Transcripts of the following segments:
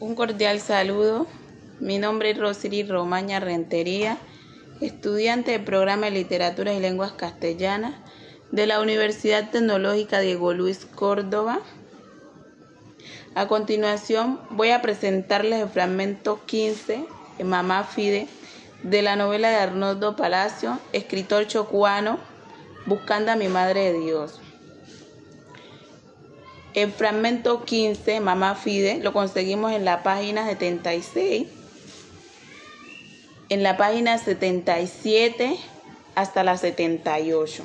Un cordial saludo. Mi nombre es Rosiri Romaña Rentería, estudiante del programa de Literatura y Lenguas Castellanas de la Universidad Tecnológica Diego Luis Córdoba. A continuación voy a presentarles el fragmento 15, Mamá Fide, de la novela de Arnoldo Palacio, escritor chocuano, Buscando a mi Madre de Dios. El fragmento 15, Mamá Fide, lo conseguimos en la página 76, en la página 77 hasta la 78.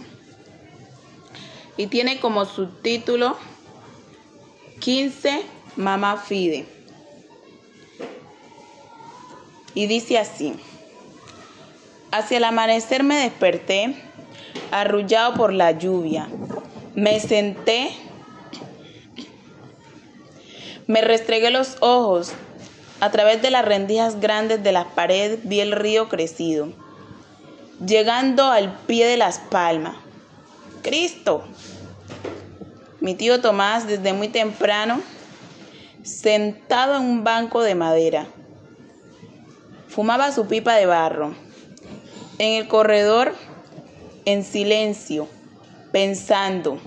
Y tiene como subtítulo 15, Mamá Fide. Y dice así, hacia el amanecer me desperté, arrullado por la lluvia. Me senté me restregué los ojos. A través de las rendijas grandes de las paredes vi el río crecido, llegando al pie de las palmas. Cristo. Mi tío Tomás, desde muy temprano, sentado en un banco de madera, fumaba su pipa de barro. En el corredor, en silencio, pensando.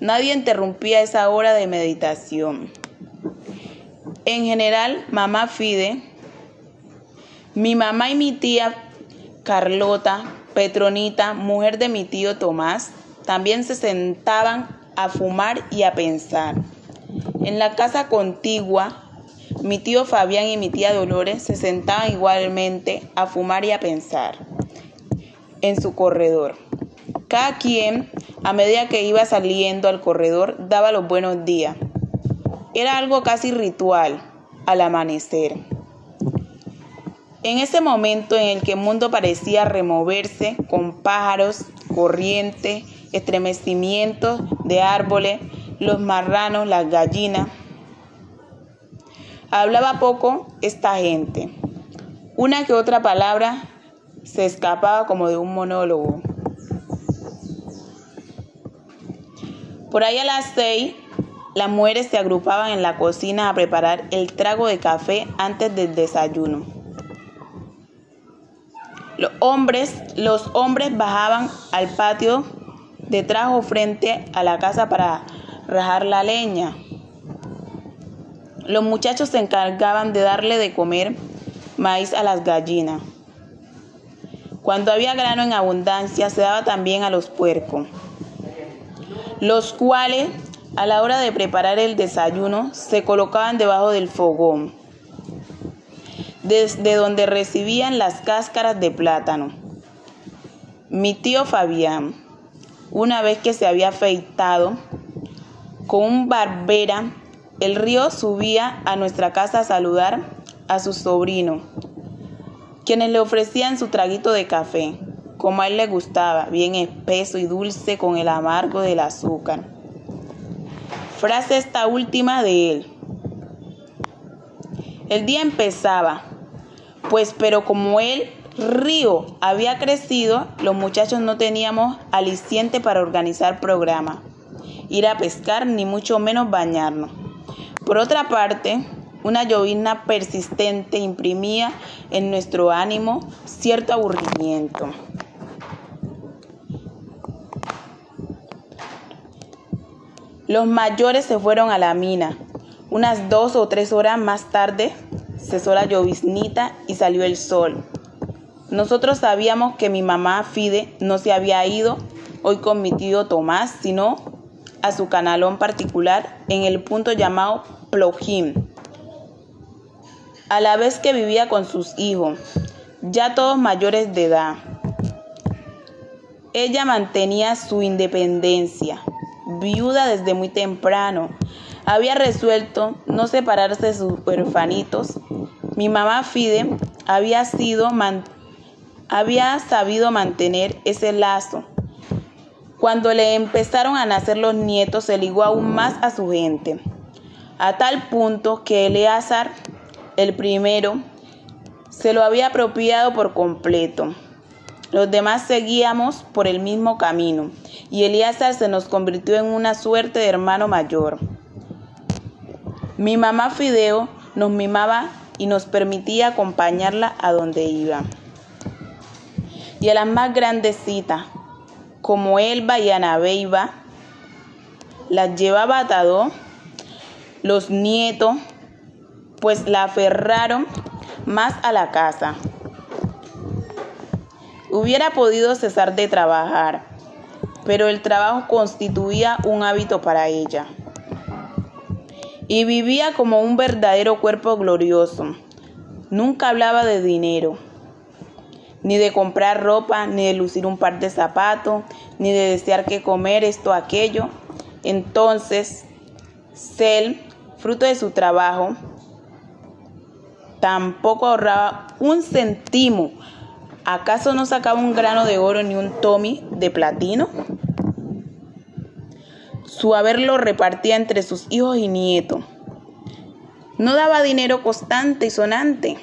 Nadie interrumpía esa hora de meditación. En general, mamá Fide, mi mamá y mi tía Carlota, Petronita, mujer de mi tío Tomás, también se sentaban a fumar y a pensar. En la casa contigua, mi tío Fabián y mi tía Dolores se sentaban igualmente a fumar y a pensar en su corredor. Cada quien, a medida que iba saliendo al corredor, daba los buenos días. Era algo casi ritual al amanecer. En ese momento en el que el mundo parecía removerse con pájaros, corrientes, estremecimientos de árboles, los marranos, las gallinas. Hablaba poco esta gente. Una que otra palabra se escapaba como de un monólogo. Por ahí a las seis las mujeres se agrupaban en la cocina a preparar el trago de café antes del desayuno. Los hombres, los hombres bajaban al patio detrás o frente a la casa para rajar la leña. Los muchachos se encargaban de darle de comer maíz a las gallinas. Cuando había grano en abundancia, se daba también a los puercos, los cuales a la hora de preparar el desayuno, se colocaban debajo del fogón, desde donde recibían las cáscaras de plátano. Mi tío Fabián, una vez que se había afeitado, con un barbera, el río subía a nuestra casa a saludar a su sobrino, quienes le ofrecían su traguito de café, como a él le gustaba, bien espeso y dulce con el amargo del azúcar. Frase esta última de él. El día empezaba, pues pero como el río había crecido, los muchachos no teníamos aliciente para organizar programa, ir a pescar, ni mucho menos bañarnos. Por otra parte, una llovizna persistente imprimía en nuestro ánimo cierto aburrimiento. Los mayores se fueron a la mina. Unas dos o tres horas más tarde cesó la lloviznita y salió el sol. Nosotros sabíamos que mi mamá Fide no se había ido hoy con mi tío Tomás, sino a su canalón particular en el punto llamado Plojim, a la vez que vivía con sus hijos, ya todos mayores de edad. Ella mantenía su independencia viuda desde muy temprano. Había resuelto no separarse de sus huerfanitos. Mi mamá Fide había, sido había sabido mantener ese lazo. Cuando le empezaron a nacer los nietos, se ligó aún más a su gente, a tal punto que Eleazar, el primero, se lo había apropiado por completo. Los demás seguíamos por el mismo camino, y Elíasar se nos convirtió en una suerte de hermano mayor. Mi mamá Fideo nos mimaba y nos permitía acompañarla a donde iba. Y a las más grandecitas, como Elba y Anabeiba, las llevaba atado los nietos, pues la aferraron más a la casa. Hubiera podido cesar de trabajar, pero el trabajo constituía un hábito para ella. Y vivía como un verdadero cuerpo glorioso. Nunca hablaba de dinero, ni de comprar ropa, ni de lucir un par de zapatos, ni de desear que comer esto aquello. Entonces, Cel, fruto de su trabajo, tampoco ahorraba un centimo ¿Acaso no sacaba un grano de oro ni un tomi de platino? Su haber lo repartía entre sus hijos y nietos. No daba dinero constante y sonante,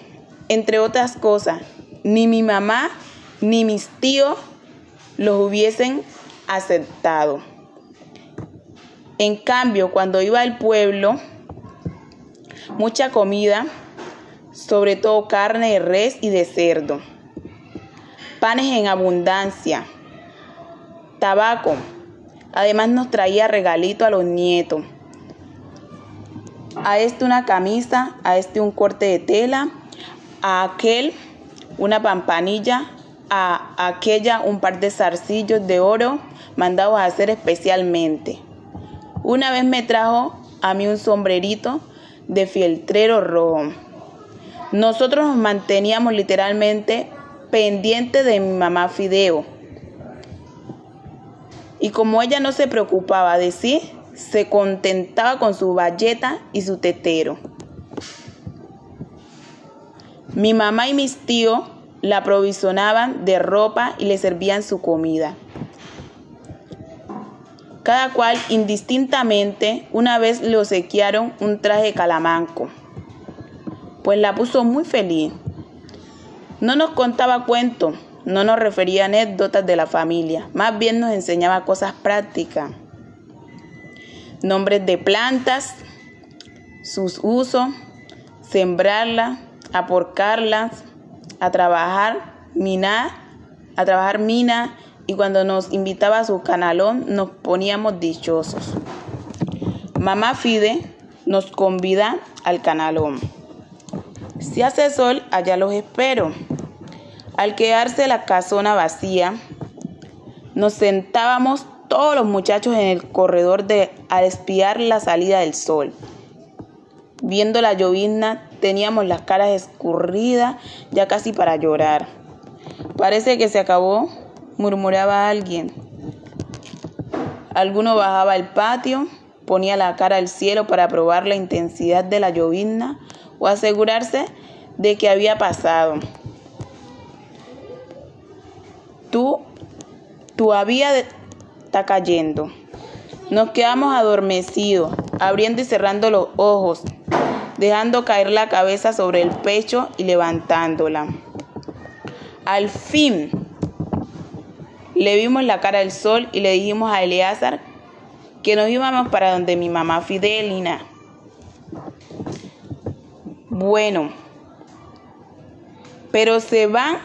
entre otras cosas. Ni mi mamá ni mis tíos los hubiesen aceptado. En cambio, cuando iba al pueblo, mucha comida, sobre todo carne de res y de cerdo panes en abundancia, tabaco. Además nos traía regalito a los nietos. A este una camisa, a este un corte de tela, a aquel una pampanilla, a aquella un par de zarcillos de oro mandados a hacer especialmente. Una vez me trajo a mí un sombrerito de fieltrero rojo. Nosotros nos manteníamos literalmente pendiente de mi mamá Fideo. Y como ella no se preocupaba de sí, se contentaba con su valleta y su tetero. Mi mamá y mis tíos la aprovisionaban de ropa y le servían su comida. Cada cual indistintamente una vez le obsequiaron un traje calamanco, pues la puso muy feliz. No nos contaba cuentos, no nos refería anécdotas de la familia, más bien nos enseñaba cosas prácticas. Nombres de plantas, sus usos, sembrarlas, aporcarlas, a trabajar, minar, a trabajar mina y cuando nos invitaba a su canalón nos poníamos dichosos. Mamá Fide nos convida al canalón. Si hace sol, allá los espero. Al quedarse la casona vacía, nos sentábamos todos los muchachos en el corredor de, a espiar la salida del sol. Viendo la llovizna, teníamos las caras escurridas, ya casi para llorar. Parece que se acabó, murmuraba alguien. Alguno bajaba al patio, ponía la cara al cielo para probar la intensidad de la llovizna o asegurarse de que había pasado. Tú, tú había está cayendo. Nos quedamos adormecidos, abriendo y cerrando los ojos, dejando caer la cabeza sobre el pecho y levantándola. Al fin le vimos la cara al sol y le dijimos a Eleazar que nos íbamos para donde mi mamá Fidelina. Bueno, pero se van,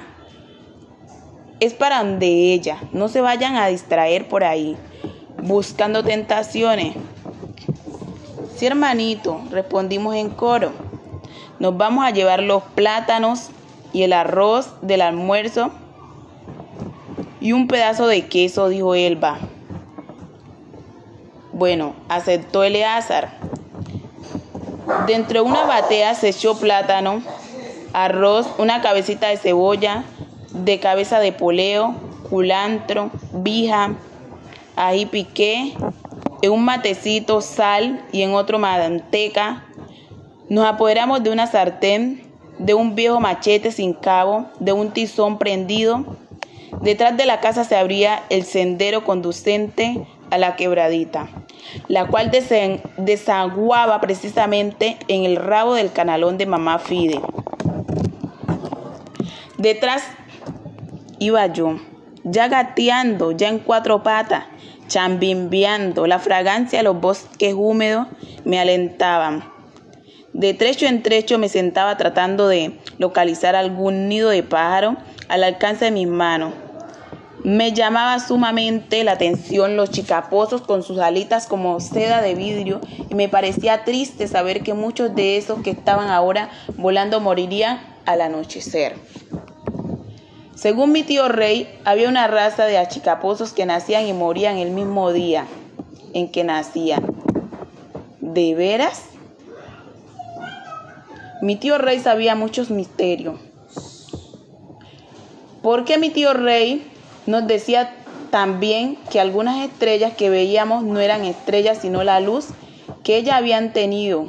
es para donde ella, no se vayan a distraer por ahí, buscando tentaciones. Sí, hermanito, respondimos en coro. Nos vamos a llevar los plátanos y el arroz del almuerzo y un pedazo de queso, dijo Elba. Bueno, aceptó Eleazar. Dentro de una batea se echó plátano, arroz, una cabecita de cebolla, de cabeza de poleo, culantro, vija, ají piqué, en un matecito sal y en otro manteca. Nos apoderamos de una sartén, de un viejo machete sin cabo, de un tizón prendido. Detrás de la casa se abría el sendero conducente a la quebradita la cual desaguaba precisamente en el rabo del canalón de mamá Fide. Detrás iba yo, ya gateando, ya en cuatro patas, chambimbeando, la fragancia de los bosques húmedos me alentaban. De trecho en trecho me sentaba tratando de localizar algún nido de pájaro al alcance de mis manos. Me llamaba sumamente la atención los chicapozos con sus alitas como seda de vidrio y me parecía triste saber que muchos de esos que estaban ahora volando morirían al anochecer. Según mi tío Rey, había una raza de achicapozos que nacían y morían el mismo día en que nacían. ¿De veras? Mi tío Rey sabía muchos misterios. ¿Por qué mi tío Rey nos decía también que algunas estrellas que veíamos no eran estrellas, sino la luz que ellas habían tenido.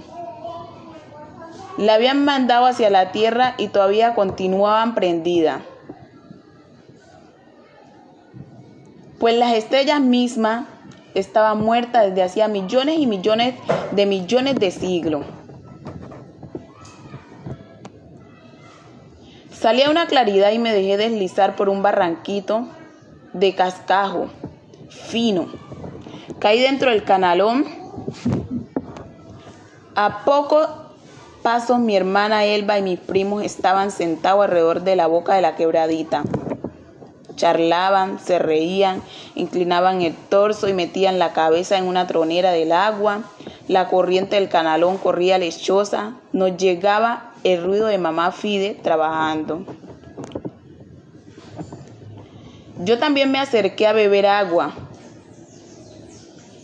La habían mandado hacia la tierra y todavía continuaban prendidas. Pues las estrellas mismas estaban muertas desde hacía millones y millones de millones de siglos. Salí a una claridad y me dejé deslizar por un barranquito de cascajo fino. Caí dentro del canalón. A pocos pasos mi hermana Elba y mis primos estaban sentados alrededor de la boca de la quebradita. Charlaban, se reían, inclinaban el torso y metían la cabeza en una tronera del agua. La corriente del canalón corría lechosa. Nos llegaba el ruido de mamá Fide trabajando. Yo también me acerqué a beber agua.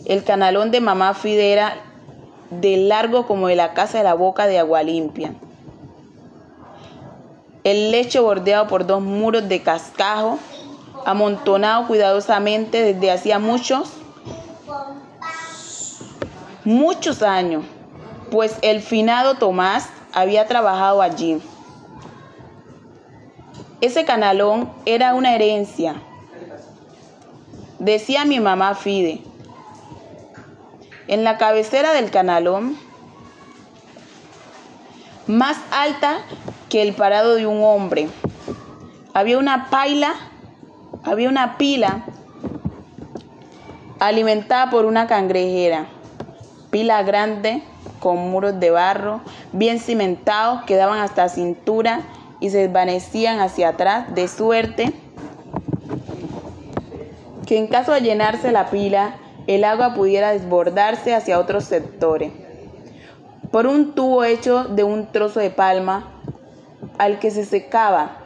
El canalón de mamá Fide era de largo como de la casa de la boca de agua limpia. El lecho bordeado por dos muros de cascajo, amontonado cuidadosamente desde hacía muchos, muchos años, pues el finado Tomás había trabajado allí. Ese canalón era una herencia. Decía mi mamá Fide. En la cabecera del canalón, más alta que el parado de un hombre, había una paila, había una pila alimentada por una cangrejera, pila grande con muros de barro bien cimentados que daban hasta cintura y se desvanecían hacia atrás, de suerte que en caso de llenarse la pila, el agua pudiera desbordarse hacia otros sectores. Por un tubo hecho de un trozo de palma al que se secaba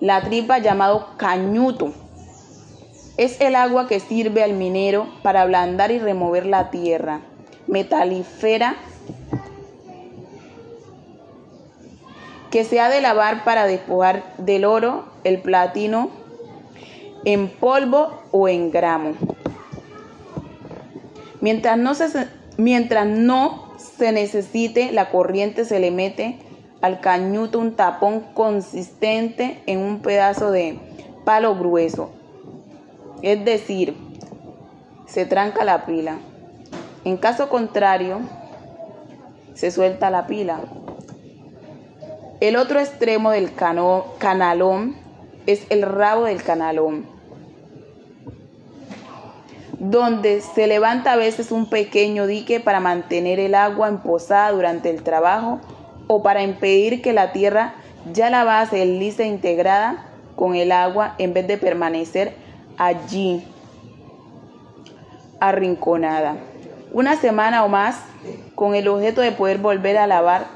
la tripa llamado cañuto. Es el agua que sirve al minero para ablandar y remover la tierra metalífera que se ha de lavar para despojar del oro, el platino, en polvo o en gramo. Mientras no se, mientras no se necesite, la corriente se le mete al cañuto un tapón consistente en un pedazo de palo grueso. Es decir, se tranca la pila. En caso contrario, se suelta la pila. El otro extremo del canalón es el rabo del canalón, donde se levanta a veces un pequeño dique para mantener el agua emposada durante el trabajo o para impedir que la tierra ya la base lisa e integrada con el agua en vez de permanecer allí arrinconada. Una semana o más con el objeto de poder volver a lavar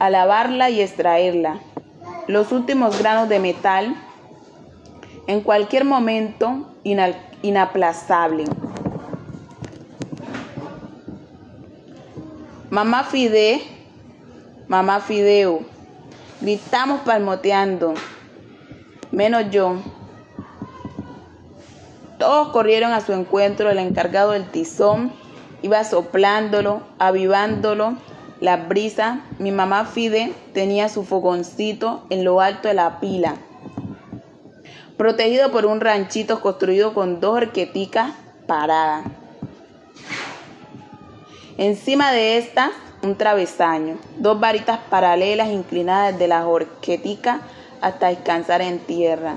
a lavarla y extraerla. Los últimos granos de metal en cualquier momento inaplazable. Mamá Fide, mamá Fideo, gritamos palmoteando, menos yo. Todos corrieron a su encuentro, el encargado del tizón iba soplándolo, avivándolo la brisa, mi mamá Fide tenía su fogoncito en lo alto de la pila, protegido por un ranchito construido con dos horqueticas paradas. Encima de esta, un travesaño, dos varitas paralelas inclinadas de la horquetica hasta descansar en tierra,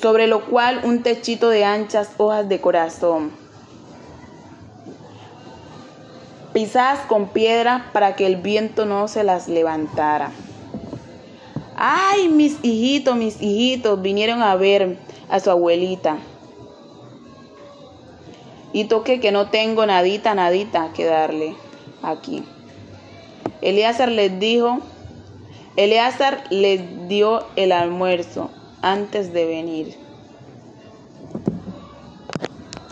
sobre lo cual un techito de anchas hojas de corazón pisadas con piedra para que el viento no se las levantara. Ay, mis hijitos, mis hijitos vinieron a ver a su abuelita. Y toque que no tengo nadita, nadita que darle aquí. Eleazar les dijo, Eleazar les dio el almuerzo antes de venir.